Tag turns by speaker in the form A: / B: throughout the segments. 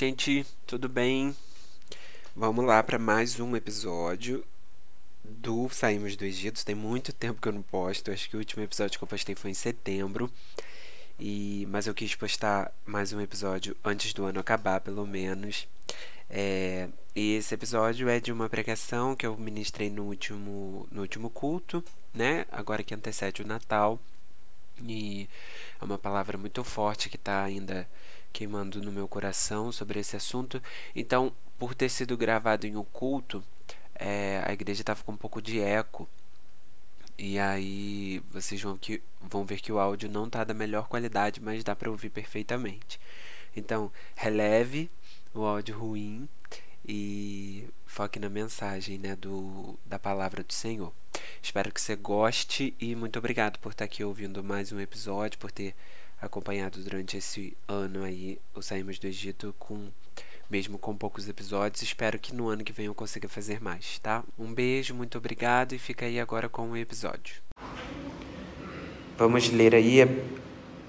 A: Gente, tudo bem? Vamos lá para mais um episódio do Saímos do Egito. Tem muito tempo que eu não posto. Acho que o último episódio que eu postei foi em setembro. E mas eu quis postar mais um episódio antes do ano acabar, pelo menos. É, e esse episódio é de uma pregação que eu ministrei no último, no último culto, né? Agora que antecede o Natal. E é uma palavra muito forte que está ainda queimando no meu coração sobre esse assunto. Então, por ter sido gravado em um culto, é, a igreja estava com um pouco de eco. E aí vocês vão, que, vão ver que o áudio não está da melhor qualidade, mas dá para ouvir perfeitamente. Então, releve o áudio ruim e foque na mensagem né, do, da palavra do Senhor. Espero que você goste e muito obrigado por estar aqui ouvindo mais um episódio, por ter acompanhado durante esse ano aí o Saímos do Egito com mesmo com poucos episódios. Espero que no ano que vem eu consiga fazer mais, tá? Um beijo, muito obrigado e fica aí agora com o episódio. Vamos ler aí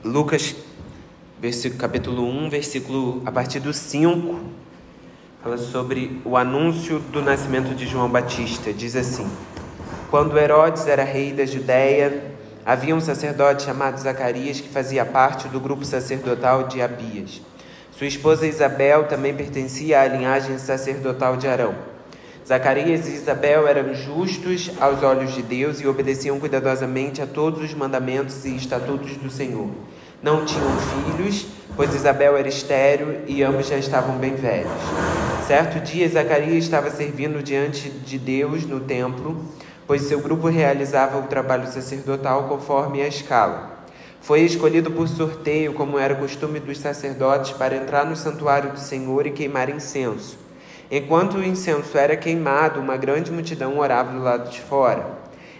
A: Lucas versículo, capítulo 1, versículo a partir do 5. Fala sobre o anúncio do nascimento de João Batista. Diz assim: Quando Herodes era rei da Judéia, Havia um sacerdote chamado Zacarias que fazia parte do grupo sacerdotal de Abias. Sua esposa Isabel também pertencia à linhagem sacerdotal de Arão. Zacarias e Isabel eram justos aos olhos de Deus e obedeciam cuidadosamente a todos os mandamentos e estatutos do Senhor. Não tinham filhos, pois Isabel era estéril e ambos já estavam bem velhos. Certo dia, Zacarias estava servindo diante de Deus no templo pois seu grupo realizava o trabalho sacerdotal conforme a escala. Foi escolhido por sorteio, como era costume dos sacerdotes, para entrar no santuário do Senhor e queimar incenso. Enquanto o incenso era queimado, uma grande multidão orava do lado de fora.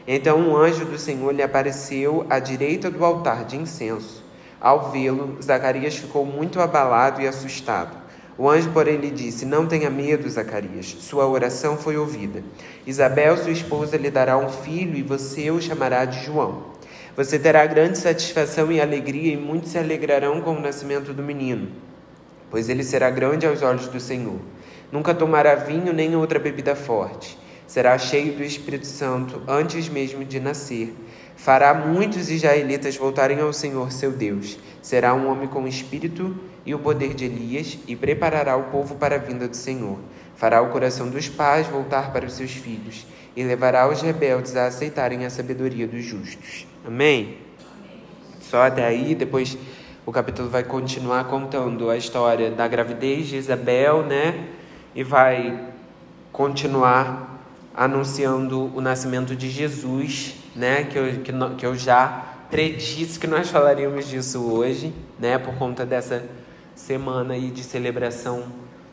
A: Então um anjo do Senhor lhe apareceu à direita do altar de incenso. Ao vê-lo, Zacarias ficou muito abalado e assustado. O anjo, porém, lhe disse: Não tenha medo, Zacarias, sua oração foi ouvida. Isabel, sua esposa, lhe dará um filho e você o chamará de João. Você terá grande satisfação e alegria, e muitos se alegrarão com o nascimento do menino, pois ele será grande aos olhos do Senhor. Nunca tomará vinho nem outra bebida forte. Será cheio do Espírito Santo antes mesmo de nascer. Fará muitos israelitas voltarem ao Senhor seu Deus. Será um homem com espírito e o poder de Elias e preparará o povo para a vinda do Senhor. Fará o coração dos pais voltar para os seus filhos e levará os rebeldes a aceitarem a sabedoria dos justos. Amém? Só até aí, depois o capítulo vai continuar contando a história da gravidez de Isabel, né? E vai continuar anunciando o nascimento de Jesus, né? Que eu, que, que eu já predisse que nós falaríamos disso hoje, né? Por conta dessa semana aí de celebração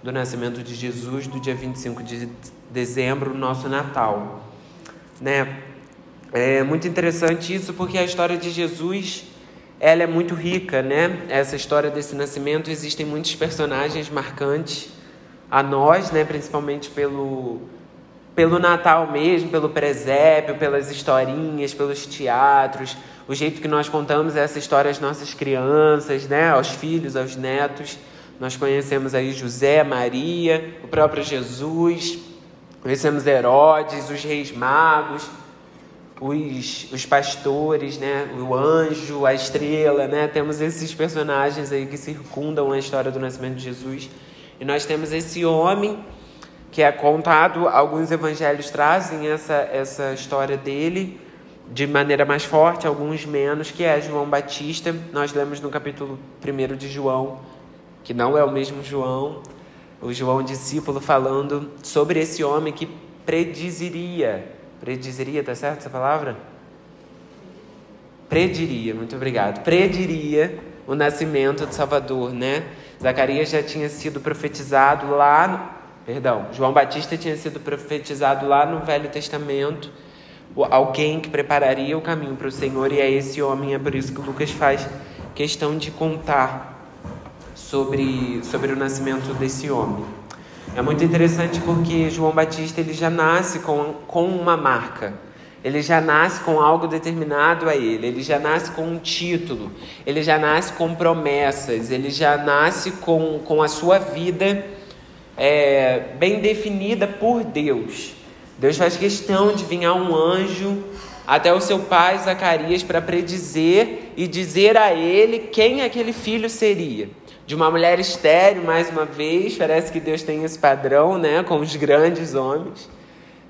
A: do nascimento de Jesus, do dia 25 de dezembro, nosso Natal. Né? É muito interessante isso porque a história de Jesus ela é muito rica, né? Essa história desse nascimento existem muitos personagens marcantes a nós, né? Principalmente pelo pelo Natal mesmo, pelo presépio, pelas historinhas, pelos teatros, o jeito que nós contamos essa história às nossas crianças, né, aos filhos, aos netos. Nós conhecemos aí José, Maria, o próprio Jesus, conhecemos Herodes, os reis magos, os, os pastores, né, o anjo, a estrela, né? Temos esses personagens aí que circundam a história do nascimento de Jesus. E nós temos esse homem que é contado, alguns evangelhos trazem essa, essa história dele, de maneira mais forte, alguns menos, que é João Batista. Nós lemos no capítulo 1 de João, que não é o mesmo João, o João discípulo falando sobre esse homem que prediziria, prediziria, tá certo essa palavra? Prediria, muito obrigado. Prediria o nascimento do Salvador, né? Zacarias já tinha sido profetizado lá, perdão, João Batista tinha sido profetizado lá no Velho Testamento alguém que prepararia o caminho para o Senhor, e é esse homem, é por isso que Lucas faz questão de contar sobre, sobre o nascimento desse homem. É muito interessante porque João Batista ele já nasce com, com uma marca. Ele já nasce com algo determinado a ele, ele já nasce com um título, ele já nasce com promessas, ele já nasce com, com a sua vida é, bem definida por Deus. Deus faz questão de vir um anjo até o seu pai Zacarias para predizer e dizer a ele quem aquele filho seria. De uma mulher estéril, mais uma vez, parece que Deus tem esse padrão, né, com os grandes homens.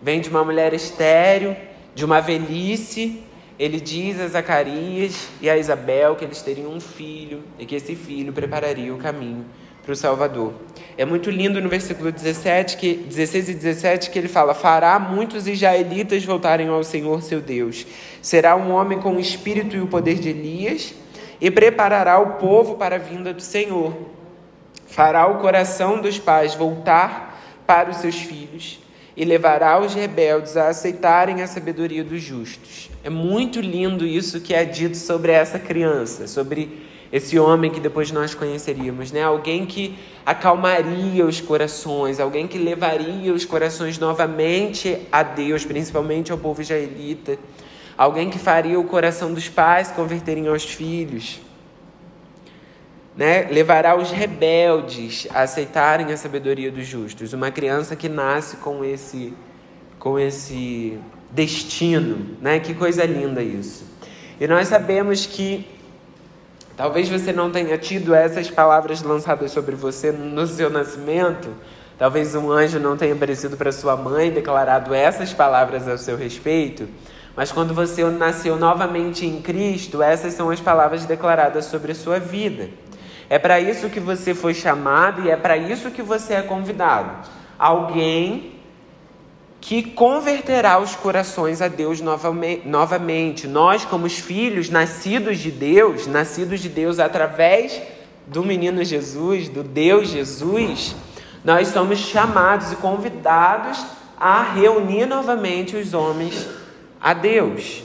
A: Vem de uma mulher estéril, de uma velhice, ele diz a Zacarias e a Isabel que eles teriam um filho e que esse filho prepararia o caminho para o Salvador. É muito lindo no versículo 17, que, 16 e 17 que ele fala: Fará muitos israelitas voltarem ao Senhor seu Deus. Será um homem com o espírito e o poder de Elias e preparará o povo para a vinda do Senhor. Fará o coração dos pais voltar para os seus filhos e levará os rebeldes a aceitarem a sabedoria dos justos. É muito lindo isso que é dito sobre essa criança, sobre esse homem que depois nós conheceríamos, né? Alguém que acalmaria os corações, alguém que levaria os corações novamente a Deus, principalmente ao povo israelita, alguém que faria o coração dos pais converterem aos filhos né, levará os rebeldes a aceitarem a sabedoria dos justos. Uma criança que nasce com esse, com esse destino, né? Que coisa linda isso. E nós sabemos que talvez você não tenha tido essas palavras lançadas sobre você no seu nascimento. Talvez um anjo não tenha aparecido para sua mãe declarado essas palavras ao seu respeito. Mas quando você nasceu novamente em Cristo, essas são as palavras declaradas sobre a sua vida. É para isso que você foi chamado e é para isso que você é convidado. Alguém que converterá os corações a Deus novamente. Nós, como os filhos nascidos de Deus, nascidos de Deus através do menino Jesus, do Deus Jesus, nós somos chamados e convidados a reunir novamente os homens a Deus.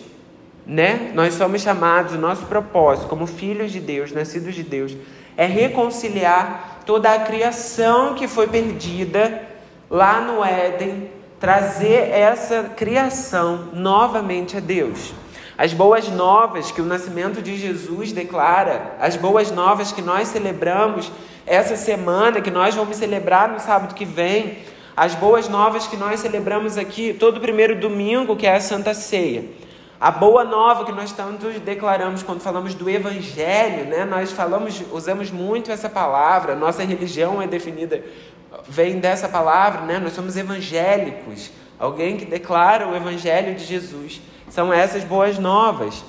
A: Né? Nós somos chamados, o nosso propósito, como filhos de Deus, nascidos de Deus, é reconciliar toda a criação que foi perdida lá no Éden, trazer essa criação novamente a Deus. As boas novas que o nascimento de Jesus declara, as boas novas que nós celebramos essa semana, que nós vamos celebrar no sábado que vem, as boas novas que nós celebramos aqui todo primeiro domingo, que é a Santa Ceia. A boa nova que nós tanto declaramos quando falamos do evangelho, né? Nós falamos, usamos muito essa palavra. Nossa religião é definida vem dessa palavra, né? Nós somos evangélicos. Alguém que declara o evangelho de Jesus. São essas boas novas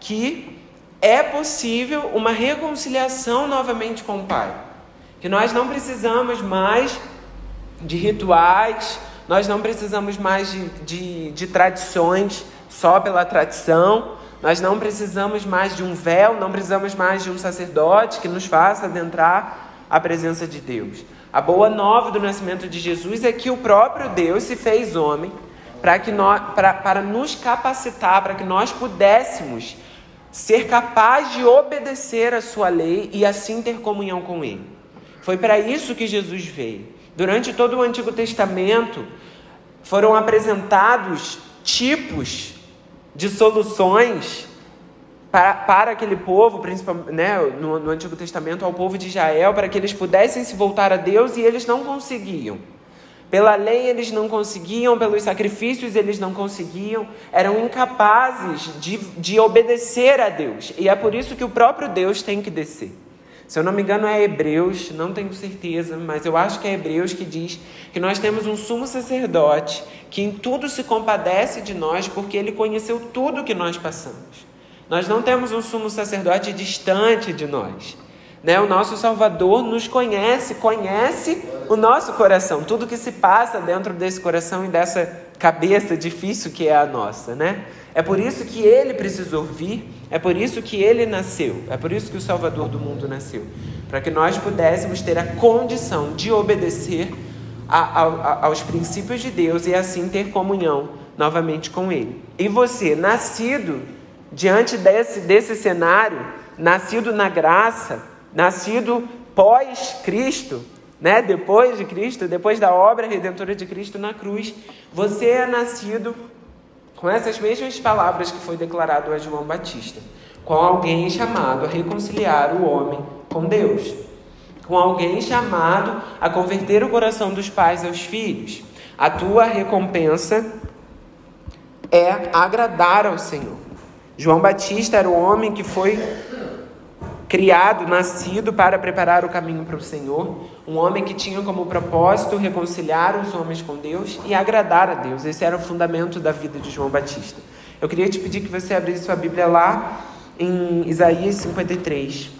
A: que é possível uma reconciliação novamente com o Pai. Que nós não precisamos mais de rituais, nós não precisamos mais de, de, de tradições só pela tradição. Nós não precisamos mais de um véu, não precisamos mais de um sacerdote que nos faça adentrar a presença de Deus. A boa nova do nascimento de Jesus é que o próprio Deus se fez homem para que nós, para, para nos capacitar, para que nós pudéssemos ser capazes de obedecer a sua lei e assim ter comunhão com Ele. Foi para isso que Jesus veio. Durante todo o Antigo Testamento foram apresentados tipos de soluções para, para aquele povo, principalmente né, no, no Antigo Testamento, ao povo de Israel, para que eles pudessem se voltar a Deus e eles não conseguiam. Pela lei eles não conseguiam, pelos sacrifícios eles não conseguiam, eram incapazes de, de obedecer a Deus. E é por isso que o próprio Deus tem que descer. Se eu não me engano, é Hebreus, não tenho certeza, mas eu acho que é Hebreus que diz que nós temos um sumo sacerdote que em tudo se compadece de nós, porque ele conheceu tudo que nós passamos. Nós não temos um sumo sacerdote distante de nós. Né? O nosso Salvador nos conhece, conhece o nosso coração, tudo que se passa dentro desse coração e dessa cabeça difícil que é a nossa, né? É por isso que ele precisou vir, é por isso que ele nasceu, é por isso que o Salvador do mundo nasceu para que nós pudéssemos ter a condição de obedecer a, a, aos princípios de Deus e assim ter comunhão novamente com Ele. E você, nascido diante desse, desse cenário, nascido na graça, nascido pós-Cristo, né? depois de Cristo, depois da obra redentora de Cristo na cruz, você é nascido com essas mesmas palavras que foi declarado a João Batista, com alguém chamado a reconciliar o homem com Deus, com alguém chamado a converter o coração dos pais aos filhos. A tua recompensa é agradar ao Senhor. João Batista era o homem que foi criado, nascido para preparar o caminho para o Senhor, um homem que tinha como propósito reconciliar os homens com Deus e agradar a Deus. Esse era o fundamento da vida de João Batista. Eu queria te pedir que você abrisse sua Bíblia lá em Isaías 53.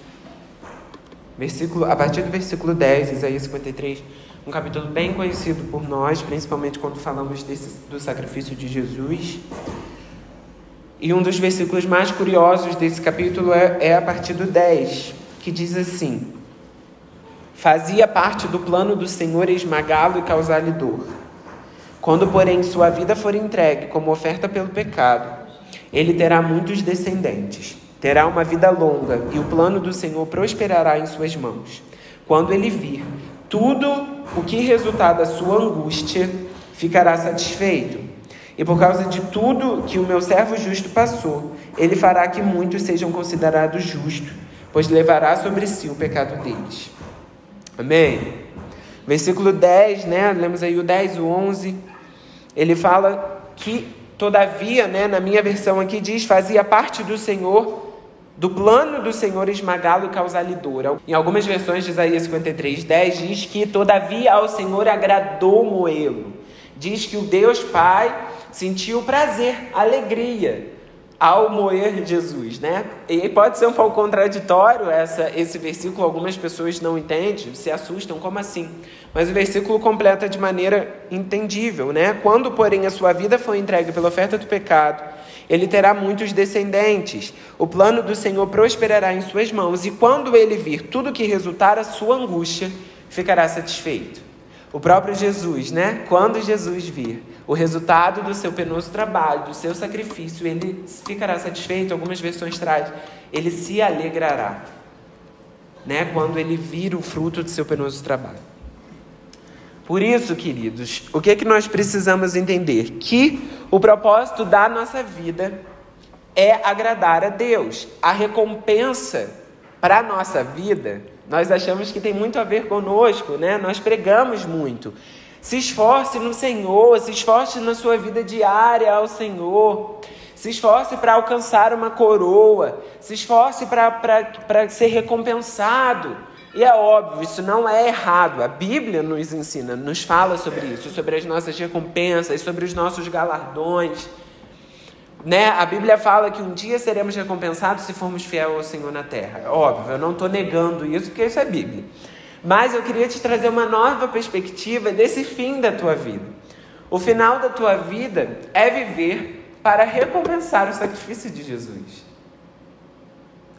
A: Versículo, a partir do versículo 10, Isaías 53, um capítulo bem conhecido por nós, principalmente quando falamos desse, do sacrifício de Jesus. E um dos versículos mais curiosos desse capítulo é, é a partir do 10, que diz assim: Fazia parte do plano do Senhor esmagá-lo e causar-lhe dor. Quando, porém, sua vida for entregue como oferta pelo pecado, ele terá muitos descendentes, terá uma vida longa, e o plano do Senhor prosperará em suas mãos. Quando ele vir tudo o que resultar da sua angústia, ficará satisfeito e por causa de tudo que o meu servo justo passou, ele fará que muitos sejam considerados justos, pois levará sobre si o pecado deles. Amém? Versículo 10, né? Lemos aí o 10, o 11. Ele fala que, todavia, né, na minha versão aqui diz, fazia parte do Senhor, do plano do Senhor esmagá-lo e causar-lhe dor. Em algumas versões de Isaías 53, 10 diz que, todavia, ao Senhor agradou moê-lo. Diz que o Deus Pai sentiu prazer, alegria ao moer Jesus, né? E pode ser um pouco contraditório essa, esse versículo, algumas pessoas não entendem, se assustam, como assim? Mas o versículo completa de maneira entendível, né? Quando, porém, a sua vida foi entregue pela oferta do pecado, ele terá muitos descendentes. O plano do Senhor prosperará em suas mãos, e quando ele vir tudo que resultar a sua angústia, ficará satisfeito. O próprio Jesus, né? Quando Jesus vir o resultado do seu penoso trabalho, do seu sacrifício, ele ficará satisfeito. Algumas versões traz, ele se alegrará, né? Quando ele vir o fruto do seu penoso trabalho. Por isso, queridos, o que é que nós precisamos entender? Que o propósito da nossa vida é agradar a Deus. A recompensa para a nossa vida nós achamos que tem muito a ver conosco, né? Nós pregamos muito. Se esforce no Senhor, se esforce na sua vida diária ao Senhor. Se esforce para alcançar uma coroa, se esforce para ser recompensado. E é óbvio, isso não é errado. A Bíblia nos ensina, nos fala sobre isso, sobre as nossas recompensas, sobre os nossos galardões. Né? A Bíblia fala que um dia seremos recompensados se formos fiel ao Senhor na terra. É óbvio, eu não estou negando isso, porque isso é Bíblia. Mas eu queria te trazer uma nova perspectiva desse fim da tua vida. O final da tua vida é viver para recompensar o sacrifício de Jesus.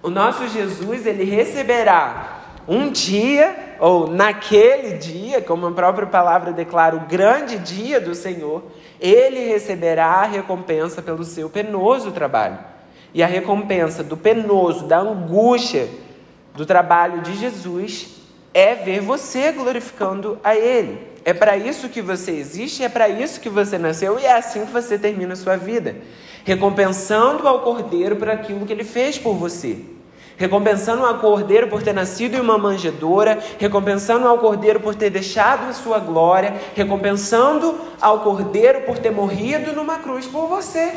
A: O nosso Jesus, ele receberá um dia, ou naquele dia, como a própria palavra declara, o grande dia do Senhor, ele receberá a recompensa pelo seu penoso trabalho. E a recompensa do penoso, da angústia do trabalho de Jesus é ver você glorificando a Ele. É para isso que você existe, é para isso que você nasceu e é assim que você termina a sua vida. Recompensando ao Cordeiro por aquilo que ele fez por você recompensando ao cordeiro por ter nascido em uma manjedoura, recompensando ao cordeiro por ter deixado a sua glória, recompensando ao cordeiro por ter morrido numa cruz por você.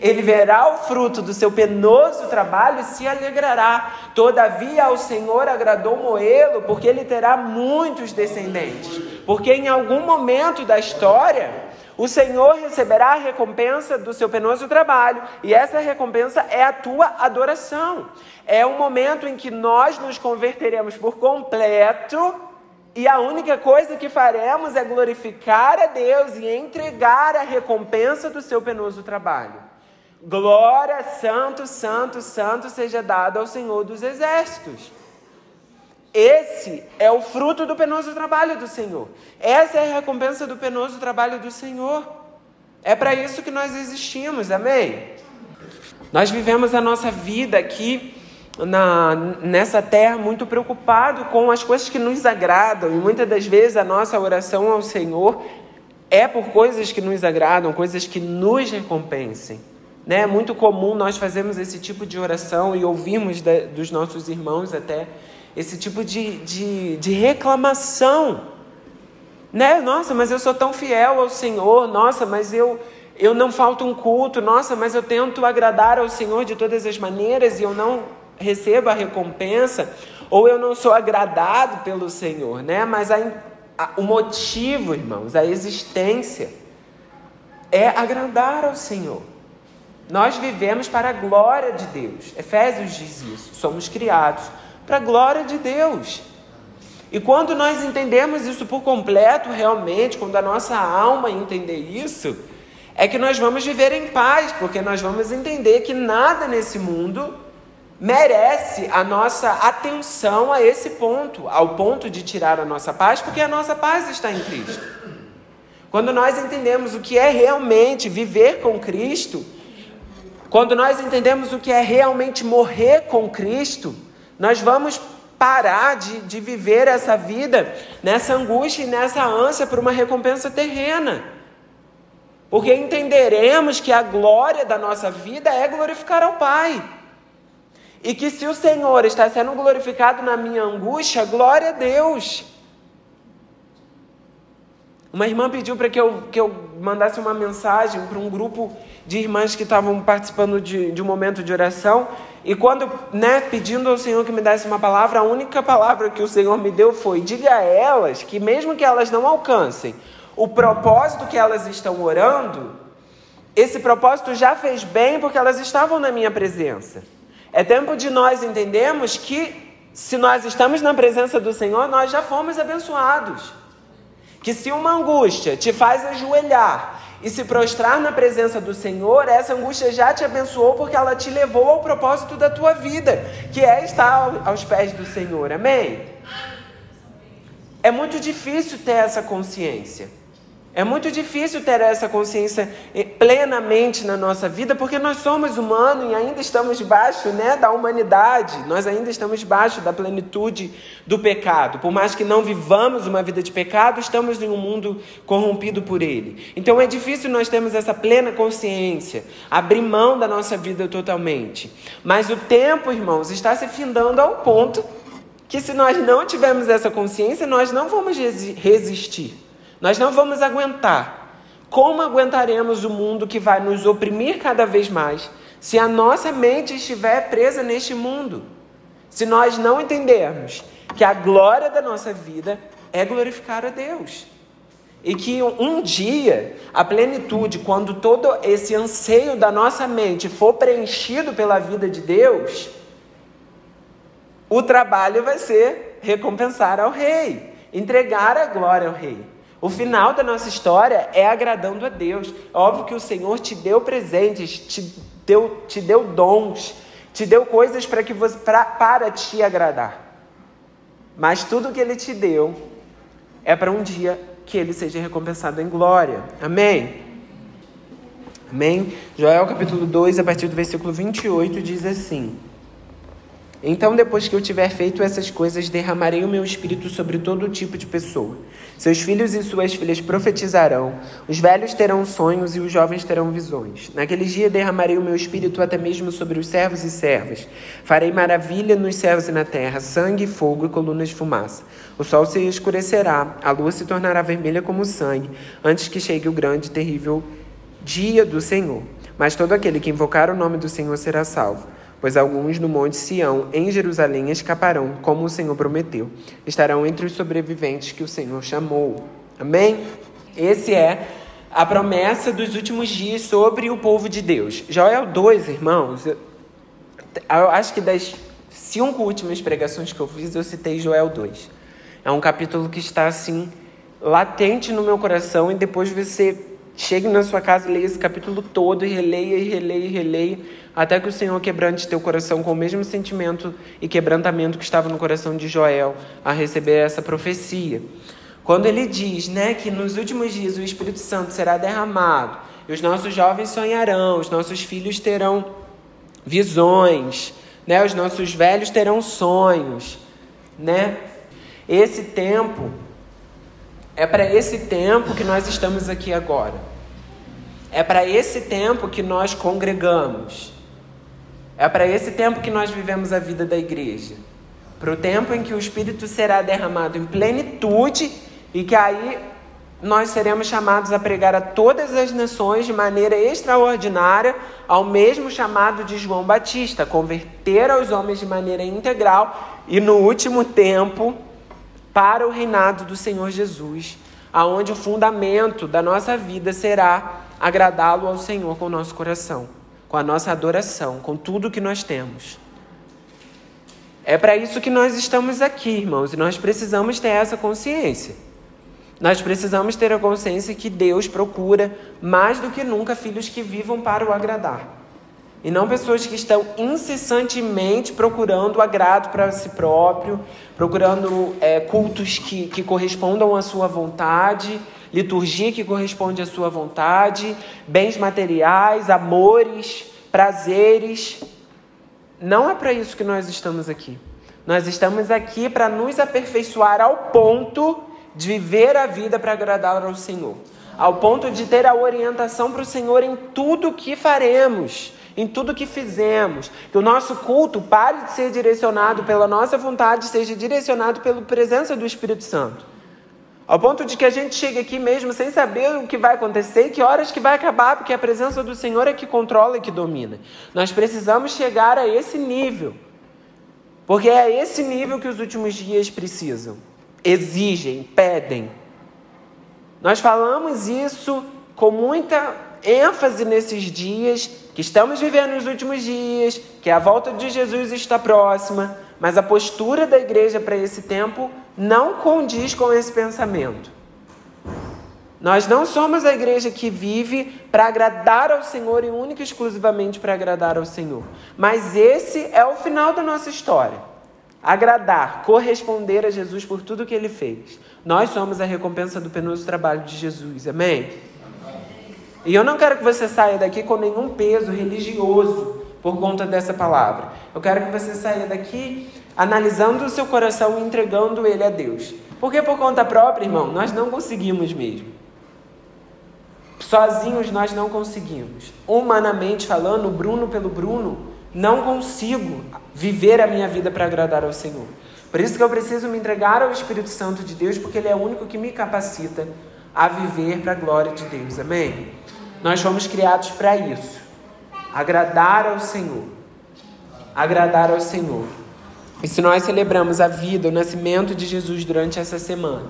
A: Ele verá o fruto do seu penoso trabalho e se alegrará. Todavia, ao Senhor agradou moê-lo, porque ele terá muitos descendentes. Porque em algum momento da história, o Senhor receberá a recompensa do seu penoso trabalho, e essa recompensa é a tua adoração. É o momento em que nós nos converteremos por completo, e a única coisa que faremos é glorificar a Deus e entregar a recompensa do seu penoso trabalho. Glória, santo, santo, santo seja dado ao Senhor dos exércitos. Esse é o fruto do penoso trabalho do Senhor. Essa é a recompensa do penoso trabalho do Senhor. É para isso que nós existimos, amém? Nós vivemos a nossa vida aqui na, nessa terra muito preocupado com as coisas que nos agradam e muitas das vezes a nossa oração ao Senhor é por coisas que nos agradam, coisas que nos recompensem. Né? É muito comum nós fazermos esse tipo de oração e ouvirmos dos nossos irmãos até esse tipo de, de, de reclamação. Né? Nossa, mas eu sou tão fiel ao Senhor, nossa, mas eu, eu não falto um culto, nossa, mas eu tento agradar ao Senhor de todas as maneiras e eu não recebo a recompensa, ou eu não sou agradado pelo Senhor, né? Mas a, a, o motivo, irmãos, a existência é agradar ao Senhor. Nós vivemos para a glória de Deus. Efésios diz isso. Somos criados para a glória de Deus. E quando nós entendemos isso por completo, realmente, quando a nossa alma entender isso, é que nós vamos viver em paz, porque nós vamos entender que nada nesse mundo merece a nossa atenção a esse ponto, ao ponto de tirar a nossa paz, porque a nossa paz está em Cristo. Quando nós entendemos o que é realmente viver com Cristo, quando nós entendemos o que é realmente morrer com Cristo, nós vamos parar de, de viver essa vida nessa angústia e nessa ânsia por uma recompensa terrena. Porque entenderemos que a glória da nossa vida é glorificar ao Pai. E que se o Senhor está sendo glorificado na minha angústia, glória a Deus. Uma irmã pediu para que eu, que eu mandasse uma mensagem para um grupo de irmãs que estavam participando de, de um momento de oração. E quando, né, pedindo ao Senhor que me desse uma palavra, a única palavra que o Senhor me deu foi: diga a elas que, mesmo que elas não alcancem o propósito que elas estão orando, esse propósito já fez bem porque elas estavam na minha presença. É tempo de nós entendermos que, se nós estamos na presença do Senhor, nós já fomos abençoados. Que se uma angústia te faz ajoelhar e se prostrar na presença do Senhor, essa angústia já te abençoou porque ela te levou ao propósito da tua vida, que é estar aos pés do Senhor. Amém? É muito difícil ter essa consciência. É muito difícil ter essa consciência eh, plenamente na nossa vida, porque nós somos humanos e ainda estamos debaixo né, da humanidade, nós ainda estamos debaixo da plenitude do pecado. Por mais que não vivamos uma vida de pecado, estamos em um mundo corrompido por ele. Então é difícil nós termos essa plena consciência, abrir mão da nossa vida totalmente. Mas o tempo, irmãos, está se findando ao ponto que se nós não tivermos essa consciência, nós não vamos resistir. Nós não vamos aguentar. Como aguentaremos o mundo que vai nos oprimir cada vez mais se a nossa mente estiver presa neste mundo? Se nós não entendermos que a glória da nossa vida é glorificar a Deus. E que um dia, a plenitude, quando todo esse anseio da nossa mente for preenchido pela vida de Deus, o trabalho vai ser recompensar ao Rei, entregar a glória ao Rei. O final da nossa história é agradando a Deus. É óbvio que o Senhor te deu presentes, te deu, te deu dons, te deu coisas para que você pra, para te agradar. Mas tudo que Ele te deu é para um dia que Ele seja recompensado em glória. Amém? Amém? Joel capítulo 2, a partir do versículo 28, diz assim. Então, depois que eu tiver feito essas coisas, derramarei o meu espírito sobre todo tipo de pessoa. Seus filhos e suas filhas profetizarão, os velhos terão sonhos e os jovens terão visões. Naquele dia derramarei o meu espírito até mesmo sobre os servos e servas. Farei maravilha nos céus e na terra, sangue, fogo e colunas de fumaça. O sol se escurecerá, a lua se tornará vermelha como sangue, antes que chegue o grande e terrível dia do Senhor. Mas todo aquele que invocar o nome do Senhor será salvo pois alguns no Monte Sião, em Jerusalém, escaparão, como o Senhor prometeu. Estarão entre os sobreviventes que o Senhor chamou. Amém? Esse é a promessa dos últimos dias sobre o povo de Deus. Joel 2, irmãos, eu, acho que das cinco últimas pregações que eu fiz, eu citei Joel 2. É um capítulo que está assim latente no meu coração e depois você chegue na sua casa leia esse capítulo todo e releia e releia e releia até que o Senhor quebrante teu coração com o mesmo sentimento e quebrantamento que estava no coração de Joel a receber essa profecia. Quando ele diz, né, que nos últimos dias o Espírito Santo será derramado, e os nossos jovens sonharão, os nossos filhos terão visões, né, os nossos velhos terão sonhos, né? Esse tempo É para esse tempo que nós estamos aqui agora. É para esse tempo que nós congregamos. É para esse tempo que nós vivemos a vida da igreja. Para o tempo em que o Espírito será derramado em plenitude e que aí nós seremos chamados a pregar a todas as nações de maneira extraordinária, ao mesmo chamado de João Batista, converter aos homens de maneira integral e no último tempo para o reinado do Senhor Jesus, aonde o fundamento da nossa vida será agradá-lo ao Senhor com o nosso coração, com a nossa adoração, com tudo que nós temos. É para isso que nós estamos aqui, irmãos, e nós precisamos ter essa consciência. Nós precisamos ter a consciência que Deus procura mais do que nunca filhos que vivam para o agradar. E não pessoas que estão incessantemente procurando o agrado para si próprio, procurando é, cultos que, que correspondam à sua vontade, liturgia que corresponde à sua vontade, bens materiais, amores, prazeres. Não é para isso que nós estamos aqui. Nós estamos aqui para nos aperfeiçoar ao ponto de viver a vida para agradar ao Senhor, ao ponto de ter a orientação para o Senhor em tudo que faremos, em tudo que fizemos. Que o nosso culto pare de ser direcionado pela nossa vontade, seja direcionado pela presença do Espírito Santo. Ao ponto de que a gente chegue aqui mesmo sem saber o que vai acontecer que horas que vai acabar, porque a presença do Senhor é que controla e que domina. Nós precisamos chegar a esse nível. Porque é esse nível que os últimos dias precisam exigem, pedem. Nós falamos isso com muita ênfase nesses dias, que estamos vivendo nos últimos dias, que a volta de Jesus está próxima, mas a postura da igreja para esse tempo não condiz com esse pensamento. Nós não somos a igreja que vive para agradar ao Senhor e única e exclusivamente para agradar ao Senhor. Mas esse é o final da nossa história agradar, corresponder a Jesus por tudo que ele fez. Nós somos a recompensa do penoso trabalho de Jesus. Amém? E eu não quero que você saia daqui com nenhum peso religioso por conta dessa palavra. Eu quero que você saia daqui analisando o seu coração e entregando ele a Deus. Porque por conta própria, irmão, nós não conseguimos mesmo. Sozinhos nós não conseguimos. Humanamente falando, Bruno pelo Bruno, não consigo viver a minha vida para agradar ao Senhor. Por isso que eu preciso me entregar ao Espírito Santo de Deus, porque Ele é o único que me capacita a viver para a glória de Deus. Amém? Nós fomos criados para isso. Agradar ao Senhor. Agradar ao Senhor. E se nós celebramos a vida, o nascimento de Jesus durante essa semana,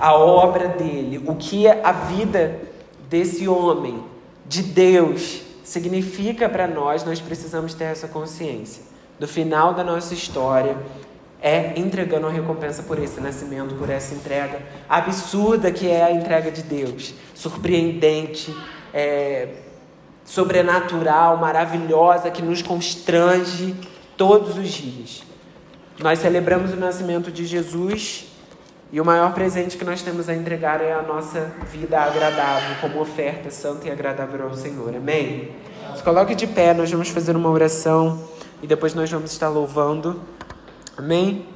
A: a obra dele, o que é a vida desse homem, de Deus, significa para nós, nós precisamos ter essa consciência. Do final da nossa história, é entregando a recompensa por esse nascimento, por essa entrega absurda que é a entrega de Deus, surpreendente, é, sobrenatural, maravilhosa, que nos constrange todos os dias. Nós celebramos o nascimento de Jesus e o maior presente que nós temos a entregar é a nossa vida agradável, como oferta santa e agradável ao Senhor. Amém? Se coloque de pé, nós vamos fazer uma oração e depois nós vamos estar louvando. Amém?